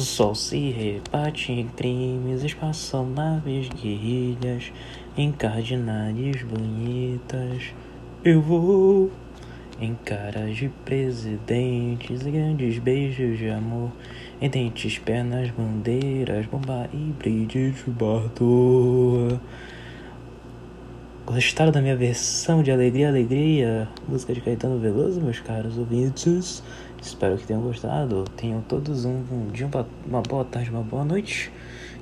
O sol se rebate em crimes, espaçonaves, guerrilhas, encardinales bonitas. Eu vou em caras de presidentes, grandes beijos de amor, em dentes, pernas, bandeiras, bomba e bride de bardo. Gostaram da minha versão de Alegria, Alegria? Música de Caetano Veloso, meus caros ouvintes? Espero que tenham gostado. Tenham todos um bom dia, uma boa tarde, uma boa noite.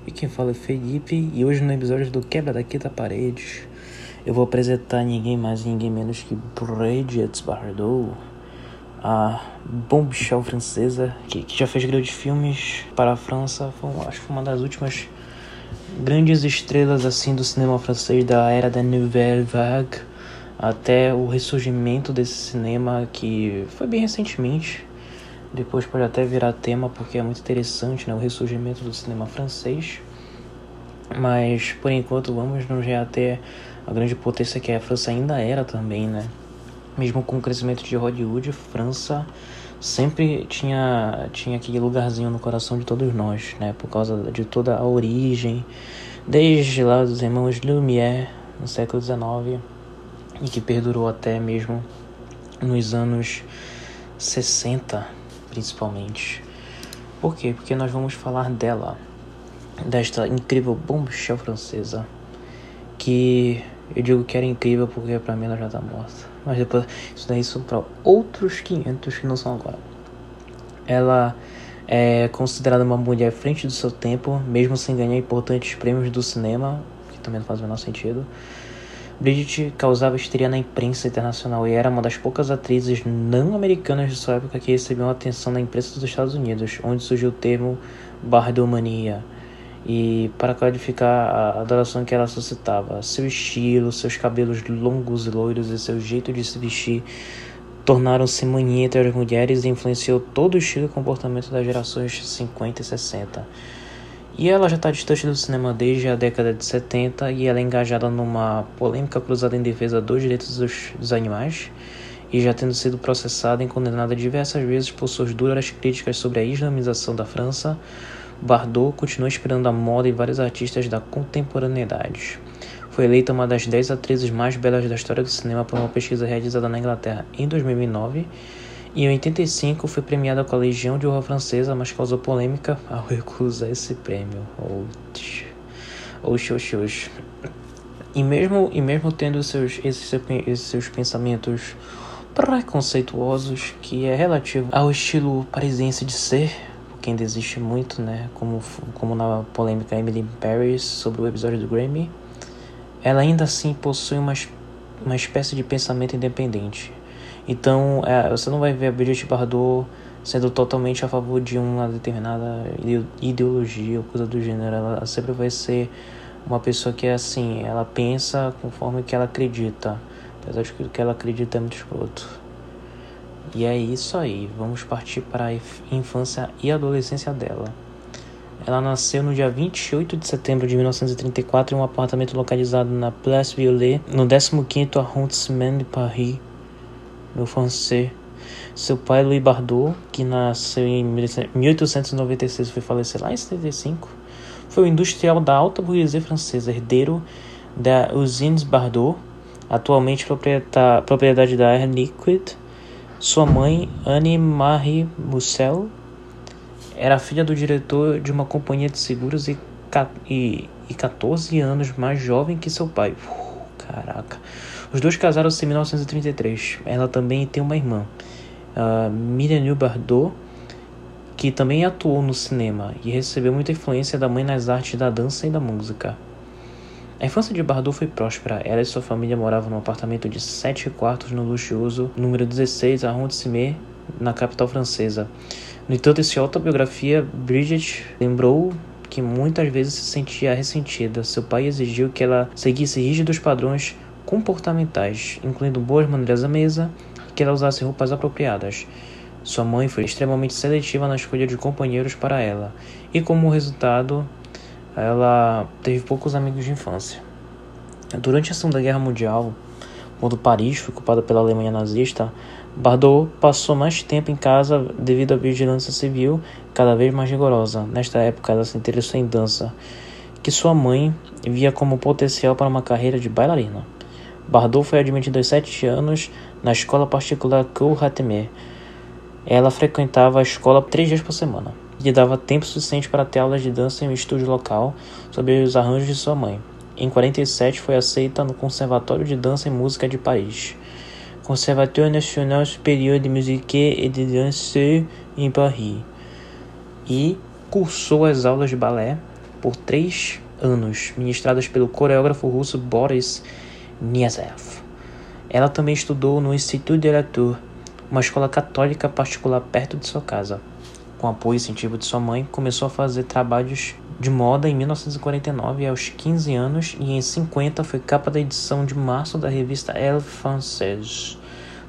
E quem fala é Felipe. E hoje no episódio do Quebra da Quinta Parede, eu vou apresentar ninguém mais ninguém menos que Bridget Bardot, a bombshell francesa que, que já fez grandes filmes para a França. Foi, acho que foi uma das últimas grandes estrelas assim do cinema francês da era da Nouvelle Vague até o ressurgimento desse cinema que foi bem recentemente. Depois pode até virar tema porque é muito interessante, né, o ressurgimento do cinema francês. Mas por enquanto vamos nos reater a grande potência que a França ainda era também, né? Mesmo com o crescimento de Hollywood, França sempre tinha, tinha aquele lugarzinho no coração de todos nós, né? Por causa de toda a origem, desde lá dos irmãos Lumière, no século XIX, e que perdurou até mesmo nos anos 60, principalmente. Por quê? Porque nós vamos falar dela, desta incrível bombshell francesa, que eu digo que era incrível porque pra mim ela já tá morta. Mas depois, isso daí são para outros 500 que não são agora. Ela é considerada uma mulher à frente do seu tempo, mesmo sem ganhar importantes prêmios do cinema, que também não faz o menor sentido. Bridget causava histeria na imprensa internacional e era uma das poucas atrizes não americanas de sua época que recebiam atenção na imprensa dos Estados Unidos, onde surgiu o termo bardomania e para clarificar a adoração que ela suscitava. Seu estilo, seus cabelos longos e loiros e seu jeito de se vestir tornaram-se mania entre as mulheres e influenciou todo o estilo e comportamento das gerações 50 e 60. E ela já está distante do cinema desde a década de 70 e ela é engajada numa polêmica cruzada em defesa dos direitos dos, dos animais e já tendo sido processada e condenada diversas vezes por suas duras críticas sobre a islamização da França, Bardot continua inspirando a moda e vários artistas da contemporaneidade. Foi eleita uma das 10 atrizes mais belas da história do cinema por uma pesquisa realizada na Inglaterra em 2009. Em 85 foi premiada com a Legião de Honra Francesa, mas causou polêmica ao recusar esse prêmio. Oxi, oxi, oxi, oxi. E mesmo, e mesmo tendo seus, esses, esses seus pensamentos preconceituosos, que é relativo ao estilo parisiense de ser, que ainda existe muito, né? Como, como na polêmica Emily Paris sobre o episódio do Grammy, ela ainda assim possui uma, uma espécie de pensamento independente. Então, é, você não vai ver a Brigitte Bardot sendo totalmente a favor de uma determinada ideologia ou coisa do gênero. Ela sempre vai ser uma pessoa que é assim, ela pensa conforme que ela acredita. Apesar de que o que ela acredita é muito escroto. E é isso aí, vamos partir para a infância e adolescência dela. Ela nasceu no dia 28 de setembro de 1934 em um apartamento localizado na Place Violet, no 15º arrondissement de Paris, no francês. Seu pai, Louis Bardot, que nasceu em 1896 e foi falecer lá em 75, foi um industrial da alta burguesia francesa, herdeiro da Usines Bardot, atualmente propriedade da Air Liquide, sua mãe, Anne-Marie Mussel, era filha do diretor de uma companhia de seguros e, e, e 14 anos mais jovem que seu pai. Caraca. Os dois casaram-se em 1933. Ela também tem uma irmã, uh, Miriam Bardot, que também atuou no cinema e recebeu muita influência da mãe nas artes da dança e da música. A infância de Bardot foi próspera. Ela e sua família moravam num apartamento de sete quartos no luxuoso número 16 Arrondissement, na capital francesa. No entanto, em sua autobiografia, Bridget lembrou que muitas vezes se sentia ressentida. Seu pai exigiu que ela seguisse rígidos padrões comportamentais, incluindo boas maneiras à mesa e que ela usasse roupas apropriadas. Sua mãe foi extremamente seletiva na escolha de companheiros para ela, e como resultado, ela teve poucos amigos de infância. Durante a Segunda Guerra Mundial, quando Paris foi ocupada pela Alemanha nazista, Bardot passou mais tempo em casa devido à vigilância civil cada vez mais rigorosa. Nesta época, ela se interessou em dança, que sua mãe via como potencial para uma carreira de bailarina. Bardot foi admitida aos sete anos na escola particular Cour Hattemer. Ela frequentava a escola três dias por semana lhe dava tempo suficiente para ter aulas de dança em um estúdio local sobre os arranjos de sua mãe. Em 47 foi aceita no Conservatório de Dança e Música de Paris. Conservatoire National Supérieur de Musique et de Danse em Paris. E cursou as aulas de balé por três anos, ministradas pelo coreógrafo russo Boris Niazev. Ela também estudou no Institut de uma escola católica particular perto de sua casa com apoio e incentivo de sua mãe, começou a fazer trabalhos de moda em 1949 aos 15 anos e em 50 foi capa da edição de março da revista Elle Française,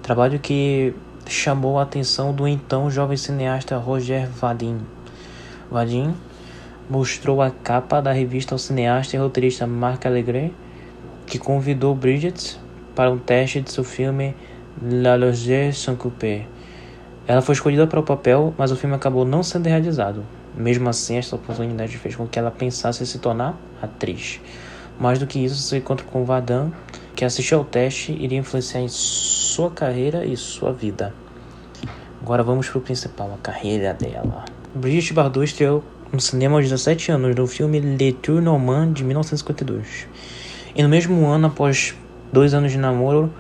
trabalho que chamou a atenção do então jovem cineasta Roger Vadim. Vadim mostrou a capa da revista ao cineasta e roteirista Marc Allegret, que convidou Bridget para um teste de seu filme La Loge sans couper ela foi escolhida para o papel, mas o filme acabou não sendo realizado. Mesmo assim, esta oportunidade fez com que ela pensasse em se tornar atriz. Mais do que isso, seu encontro com Vadan, que assistiu ao teste, iria influenciar em sua carreira e sua vida. Agora vamos para o principal, a carreira dela. Brigitte Bardot estreou no cinema aos 17 anos no filme Le Tour Normand de 1952. E no mesmo ano, após dois anos de namoro,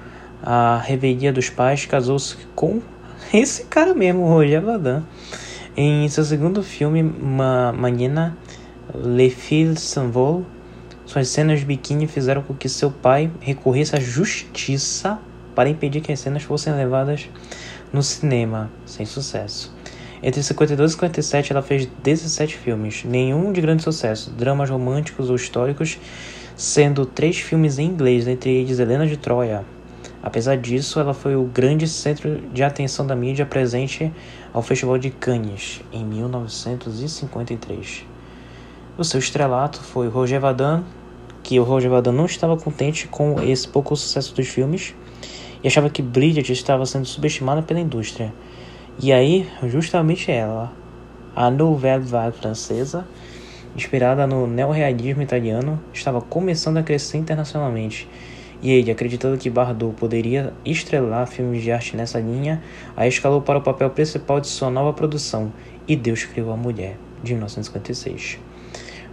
a revelia dos pais casou-se com esse cara mesmo, Roger Vadan. Em seu segundo filme, Ma Manina, Le Fils s'envolent, suas cenas de biquíni fizeram com que seu pai recorresse à justiça para impedir que as cenas fossem levadas no cinema, sem sucesso. Entre 52 e 57, ela fez 17 filmes, nenhum de grande sucesso, dramas românticos ou históricos, sendo três filmes em inglês, entre eles Helena de Troia, Apesar disso, ela foi o grande centro de atenção da mídia presente ao Festival de Cannes em 1953. O seu estrelato foi Roger Vadan, que o Roger Vadan não estava contente com esse pouco sucesso dos filmes e achava que Bridget estava sendo subestimada pela indústria. E aí, justamente ela, a Nouvelle Vague francesa, inspirada no neorrealismo italiano, estava começando a crescer internacionalmente e ele, acreditando que Bardot poderia estrelar filmes de arte nessa linha, a escalou para o papel principal de sua nova produção, E Deus Criou a Mulher, de 1956.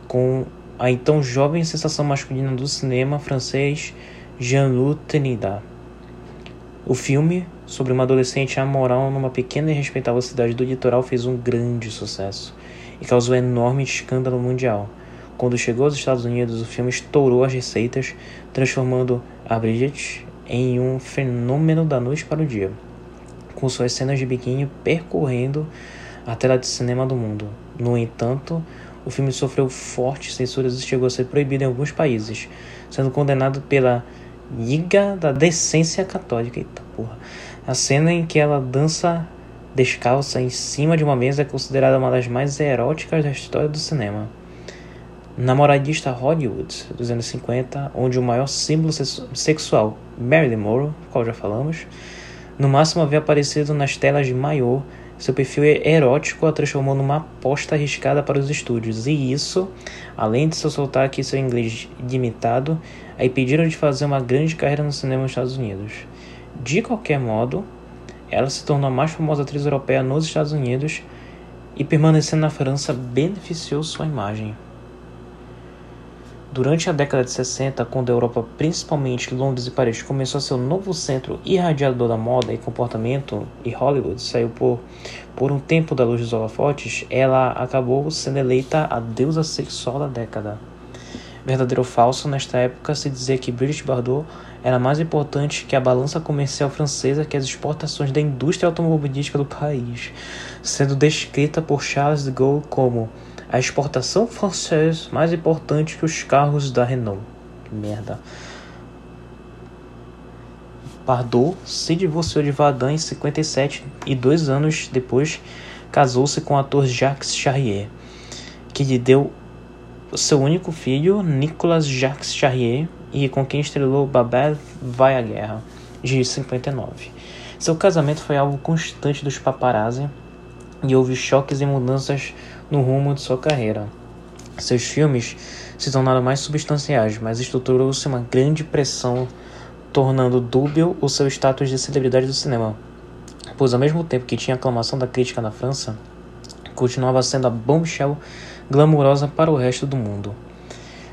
Com a então jovem sensação masculina do cinema francês Jean-Luc Tenida. O filme, sobre uma adolescente amoral numa pequena e respeitável cidade do litoral, fez um grande sucesso e causou enorme escândalo mundial. Quando chegou aos Estados Unidos, o filme estourou as receitas, transformando a Bridget em um fenômeno da noite para o dia, com suas cenas de biquíni percorrendo a tela de cinema do mundo. No entanto, o filme sofreu fortes censuras e chegou a ser proibido em alguns países, sendo condenado pela Liga da Decência Católica. Eita porra. A cena em que ela dança descalça em cima de uma mesa é considerada uma das mais eróticas da história do cinema namoradista Hollywood dos anos 50, onde o maior símbolo sexual, Marilyn Monroe, qual já falamos, no máximo havia aparecido nas telas de maior, seu perfil erótico a transformou numa aposta arriscada para os estúdios, e isso, além de seu sotaque e seu inglês limitado, a impediram de fazer uma grande carreira no cinema nos Estados Unidos. De qualquer modo, ela se tornou a mais famosa atriz europeia nos Estados Unidos e permanecendo na França beneficiou sua imagem. Durante a década de 60, quando a Europa, principalmente Londres e Paris, começou a ser o novo centro irradiador da moda e comportamento, e Hollywood saiu por, por um tempo da luz dos holofotes, ela acabou sendo eleita a deusa sexual da década. Verdadeiro ou falso, nesta época se dizia que Brigitte Bardot era mais importante que a balança comercial francesa que as exportações da indústria automobilística do país, sendo descrita por Charles de Gaulle como a exportação francesa mais importante que os carros da Renault. Que merda. Bardot se divorciou de Vadin em 57 e dois anos depois casou-se com o ator Jacques Charrier, que lhe deu seu único filho, Nicolas Jacques Charrier, e com quem estrelou Babel Vai à Guerra, de 59. Seu casamento foi alvo constante dos paparazzi e houve choques e mudanças no rumo de sua carreira. Seus filmes se tornaram mais substanciais, mas estruturou-se uma grande pressão, tornando dúbio o seu status de celebridade do cinema. Pois, ao mesmo tempo que tinha aclamação da crítica na França, continuava sendo a bombshell glamurosa para o resto do mundo.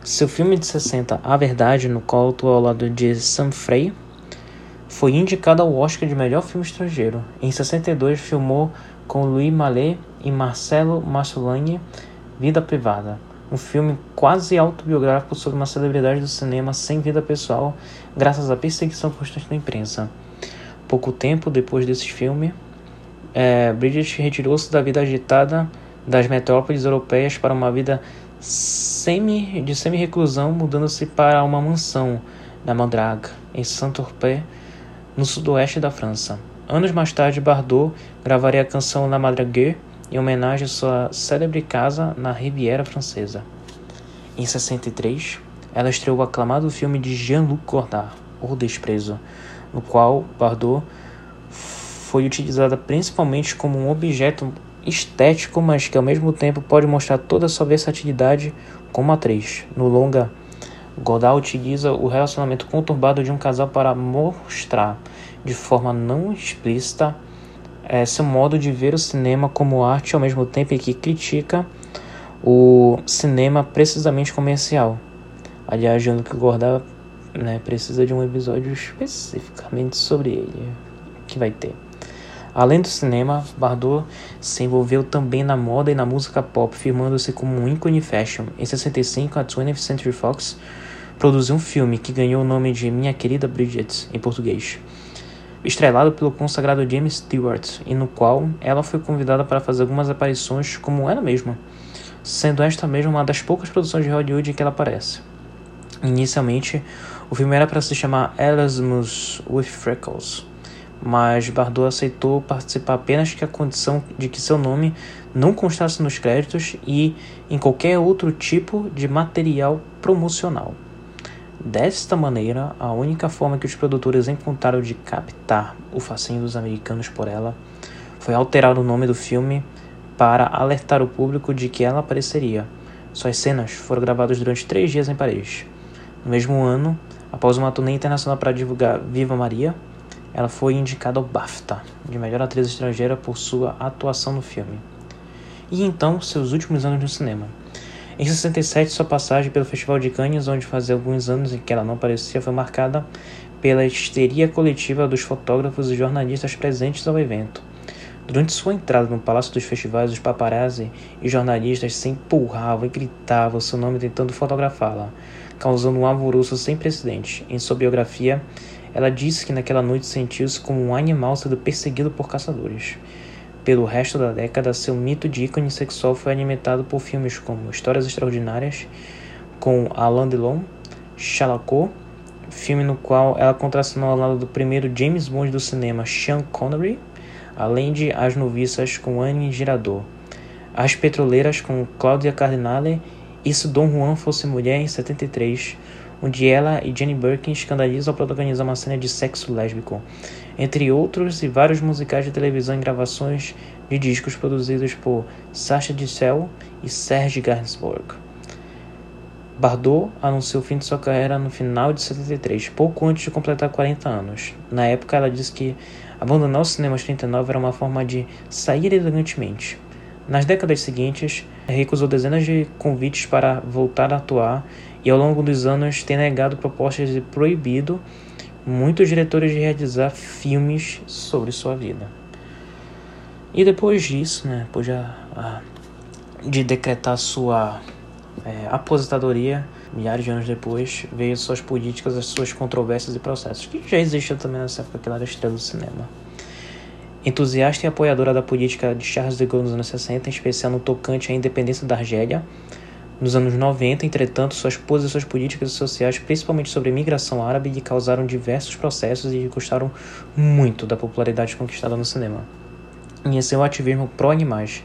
Seu filme de 60, A Verdade, no qual atuou ao lado de Sam Frey, foi indicado ao Oscar de melhor filme estrangeiro. Em 62, filmou com Louis Malle e Marcelo Mastroianni Vida Privada, um filme quase autobiográfico sobre uma celebridade do cinema sem vida pessoal, graças à perseguição constante da imprensa. Pouco tempo depois desse filme, é, Bridget retirou-se da vida agitada das metrópoles europeias para uma vida semi, de semi-reclusão, mudando-se para uma mansão na Mandrague, em Saint-Tropez, no sudoeste da França. Anos mais tarde, Bardot gravaria a canção La Madrague em homenagem à sua célebre casa na Riviera Francesa. Em 63, ela estreou o aclamado filme de Jean-Luc Godard, O Desprezo, no qual Bardot foi utilizada principalmente como um objeto estético, mas que ao mesmo tempo pode mostrar toda a sua versatilidade como atriz. No longa, Godard utiliza o relacionamento conturbado de um casal para mostrar, de forma não explícita, é, seu modo de ver o cinema como arte ao mesmo tempo que critica o cinema precisamente comercial. Aliás, Jean-Luc Godard né, precisa de um episódio especificamente sobre ele, que vai ter. Além do cinema, Bardot se envolveu também na moda e na música pop, firmando-se como um ícone fashion. Em 65, a 20th Century Fox produziu um filme que ganhou o nome de Minha Querida Bridget, em português, estrelado pelo consagrado James Stewart, e no qual ela foi convidada para fazer algumas aparições como ela mesma, sendo esta mesma uma das poucas produções de Hollywood em que ela aparece. Inicialmente, o filme era para se chamar Erasmus with Freckles, mas Bardot aceitou participar apenas com a condição de que seu nome não constasse nos créditos e em qualquer outro tipo de material promocional. Desta maneira, a única forma que os produtores encontraram de captar o fascínio dos americanos por ela foi alterar o nome do filme para alertar o público de que ela apareceria. Suas cenas foram gravadas durante três dias em Paris. No mesmo ano, após uma turnê internacional para divulgar Viva Maria, ela foi indicada ao BAFTA de melhor atriz estrangeira por sua atuação no filme. E então, seus últimos anos no cinema. Em 67, sua passagem pelo Festival de Cannes, onde fazia alguns anos em que ela não aparecia, foi marcada pela histeria coletiva dos fotógrafos e jornalistas presentes ao evento. Durante sua entrada no Palácio dos Festivais, os paparazzi e jornalistas se empurravam e gritavam seu nome tentando fotografá-la, causando um alvoroço sem precedentes. Em sua biografia, ela disse que naquela noite sentiu-se como um animal sendo perseguido por caçadores. Pelo resto da década, seu mito de ícone sexual foi alimentado por filmes como Histórias Extraordinárias, com Alain Delon, Chalacot, filme no qual ela contracenou ao lado do primeiro James Bond do cinema, Sean Connery, além de As Noviças com Anne Girador, As Petroleiras com Cláudia Cardinale e Se Dom Juan Fosse Mulher em 73, onde ela e Jenny Birkin escandalizam ao protagonizar uma cena de sexo lésbico, entre outros e vários musicais de televisão e gravações de discos produzidos por Sacha Distel e Serge Gainsbourg. Bardot anunciou o fim de sua carreira no final de 73, pouco antes de completar 40 anos. Na época, ela disse que abandonar o cinema aos 39 era uma forma de sair elegantemente. Nas décadas seguintes, recusou dezenas de convites para voltar a atuar e ao longo dos anos tem negado propostas de proibido muitos diretores de realizar filmes sobre sua vida. E depois disso, né, depois de, de decretar sua é, aposentadoria, milhares de anos depois, veio suas políticas, as suas controvérsias e processos, que já existiam também nessa época que era estrela do cinema. Entusiasta e apoiadora da política de Charles de Gaulle nos anos 60, em especial no tocante à independência da Argélia, nos anos 90, entretanto, suas posições políticas e sociais, principalmente sobre a imigração árabe, lhe causaram diversos processos e lhe custaram muito da popularidade conquistada no cinema. Em seu ativismo pró-animais,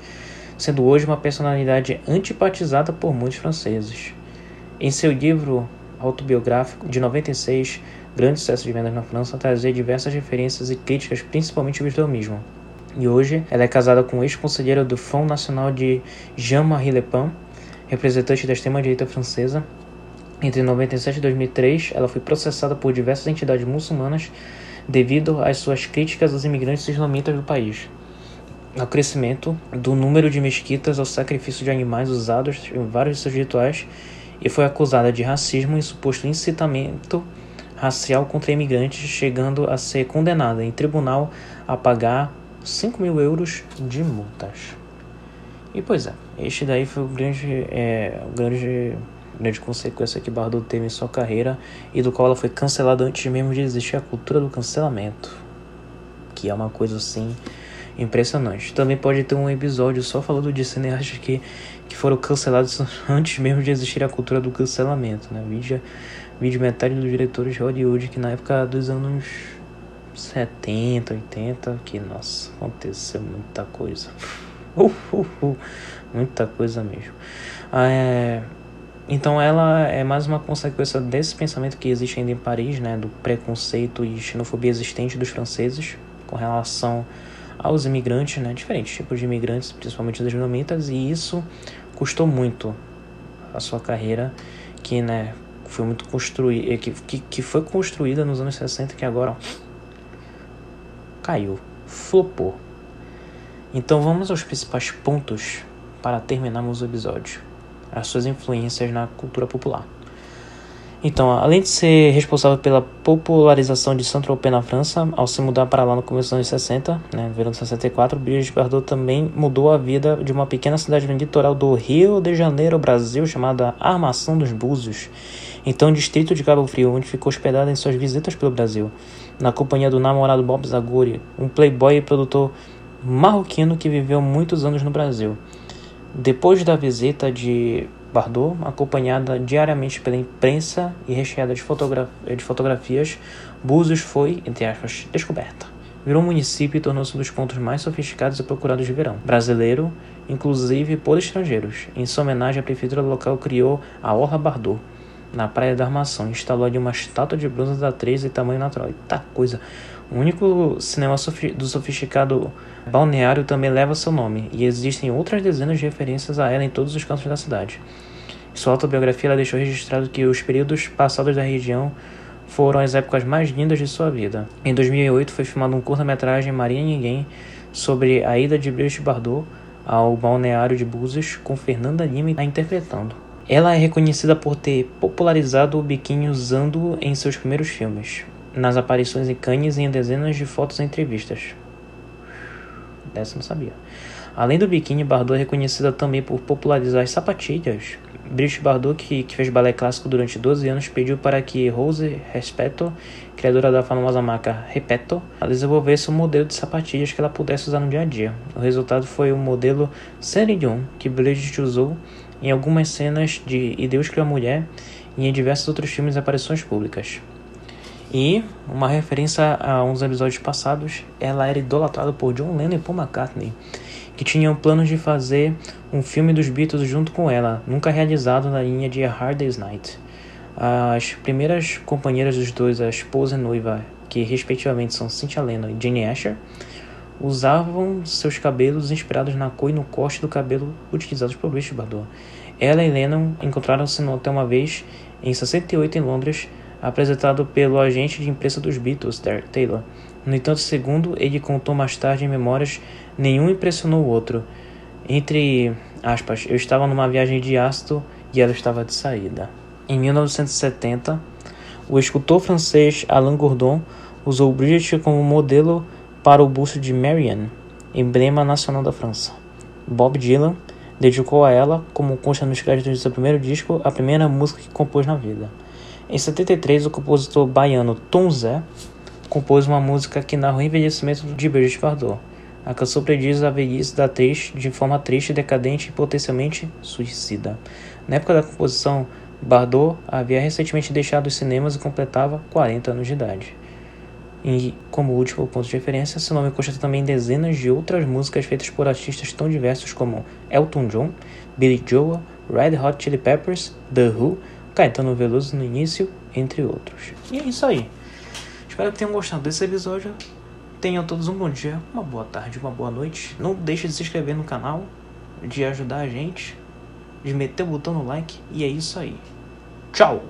sendo hoje uma personalidade antipatizada por muitos franceses. Em seu livro autobiográfico de 96, grande sucesso de vendas na França, trazia diversas referências e críticas, principalmente ao islamismo. E hoje ela é casada com o ex-conselheiro do Front Nacional de Jean-Marie Le Pen, representante da extrema-direita francesa. Entre 97 e 2003, ela foi processada por diversas entidades muçulmanas devido às suas críticas aos imigrantes islamitas do país ao crescimento do número de mesquitas ao sacrifício de animais usados em vários de seus rituais e foi acusada de racismo e suposto incitamento racial contra imigrantes, chegando a ser condenada em tribunal a pagar 5 mil euros de multas. E pois é, este daí foi o grande, é, o grande, grande consequência que Bardot teve em sua carreira e do qual ela foi cancelada antes mesmo de existir a cultura do cancelamento, que é uma coisa assim impressionante. Também pode ter um episódio só falando de cineastas que, que foram cancelados antes mesmo de existir a cultura do cancelamento, né? Vídeo, vídeo metade dos diretores de Hollywood que na época dos anos 70, 80, que nossa, aconteceu muita coisa. Uh, uh, uh, muita coisa mesmo. Ah, é, então ela é mais uma consequência desse pensamento que existe ainda em Paris, né, do preconceito e xenofobia existente dos franceses com relação aos imigrantes, né, diferentes tipos de imigrantes, principalmente os vietnamitas, e isso custou muito a sua carreira, que, né, foi muito construída, que, que, que foi construída nos anos 60, que agora ó, caiu, flopou. Então vamos aos principais pontos para terminarmos o episódio. As suas influências na cultura popular. Então, além de ser responsável pela popularização de Saint-Tropez na França, ao se mudar para lá no começo dos anos 60, né, verão de 64, Brigitte Bardot também mudou a vida de uma pequena cidade no litoral do Rio de Janeiro, Brasil, chamada Armação dos Búzios, então distrito de Cabo Frio, onde ficou hospedada em suas visitas pelo Brasil, na companhia do namorado Bob Zaguri, um playboy e produtor marroquino que viveu muitos anos no Brasil. Depois da visita de Bardot, acompanhada diariamente pela imprensa e recheada de, fotogra de fotografias, Búzios foi, entre aspas, descoberta. Virou município e tornou-se um dos pontos mais sofisticados e procurados de verão. Brasileiro, inclusive por estrangeiros. Em sua homenagem, a prefeitura local criou a Orla Bardot, na Praia da Armação. Instalou ali uma estátua de bronze da 3 e tamanho natural. Eita coisa! O único cinema do sofisticado balneário também leva seu nome, e existem outras dezenas de referências a ela em todos os cantos da cidade. Em sua autobiografia, ela deixou registrado que os períodos passados da região foram as épocas mais lindas de sua vida. Em 2008, foi filmado um curta-metragem Maria Ninguém sobre a ida de Brigitte Bardot ao balneário de Búzios, com Fernanda Lima a interpretando. Ela é reconhecida por ter popularizado o biquíni usando em seus primeiros filmes nas aparições em Cannes e em dezenas de fotos e entrevistas. Dessa não sabia. Além do biquíni, Bardot é reconhecida também por popularizar as sapatilhas. Brigitte Bardot, que, que fez balé clássico durante 12 anos, pediu para que Rose Respeto, criadora da famosa marca Repeto, desenvolvesse um modelo de sapatilhas que ela pudesse usar no dia a dia. O resultado foi o modelo Céline que Brigitte usou em algumas cenas de E Deus Criou a Mulher e em diversos outros filmes e aparições públicas. E, uma referência a uns episódios passados, ela era idolatrada por John Lennon e Paul McCartney, que tinham planos de fazer um filme dos Beatles junto com ela, nunca realizado na linha de A Hard Day's Night. As primeiras companheiras dos dois, a esposa e noiva, que respectivamente são Cynthia Lennon e Jane Asher, usavam seus cabelos inspirados na cor e no corte do cabelo utilizados por Richard Bardot. Ela e Lennon encontraram-se no hotel uma vez em 68 em Londres apresentado pelo agente de imprensa dos Beatles, Derek Taylor. No entanto, segundo ele contou mais tarde em memórias, nenhum impressionou o outro. Entre aspas, eu estava numa viagem de ácido e ela estava de saída. Em 1970, o escultor francês Alain Gourdon usou Bridget como modelo para o busto de Marianne, emblema nacional da França. Bob Dylan dedicou a ela, como consta nos créditos de seu primeiro disco, a primeira música que compôs na vida. Em 73, o compositor baiano Tom Zé compôs uma música que narra o envelhecimento de Brigitte Bardot. A canção prediz a velhice da atriz de forma triste, decadente e potencialmente suicida. Na época da composição, Bardot havia recentemente deixado os cinemas e completava 40 anos de idade. E, como último ponto de referência, seu nome consta também dezenas de outras músicas feitas por artistas tão diversos como Elton John, Billy Joel, Red Hot Chili Peppers, The Who, Caetano Veloso no início, entre outros. E é isso aí. Espero que tenham gostado desse episódio. Tenham todos um bom dia, uma boa tarde, uma boa noite. Não deixe de se inscrever no canal, de ajudar a gente, de meter o botão no like. E é isso aí. Tchau!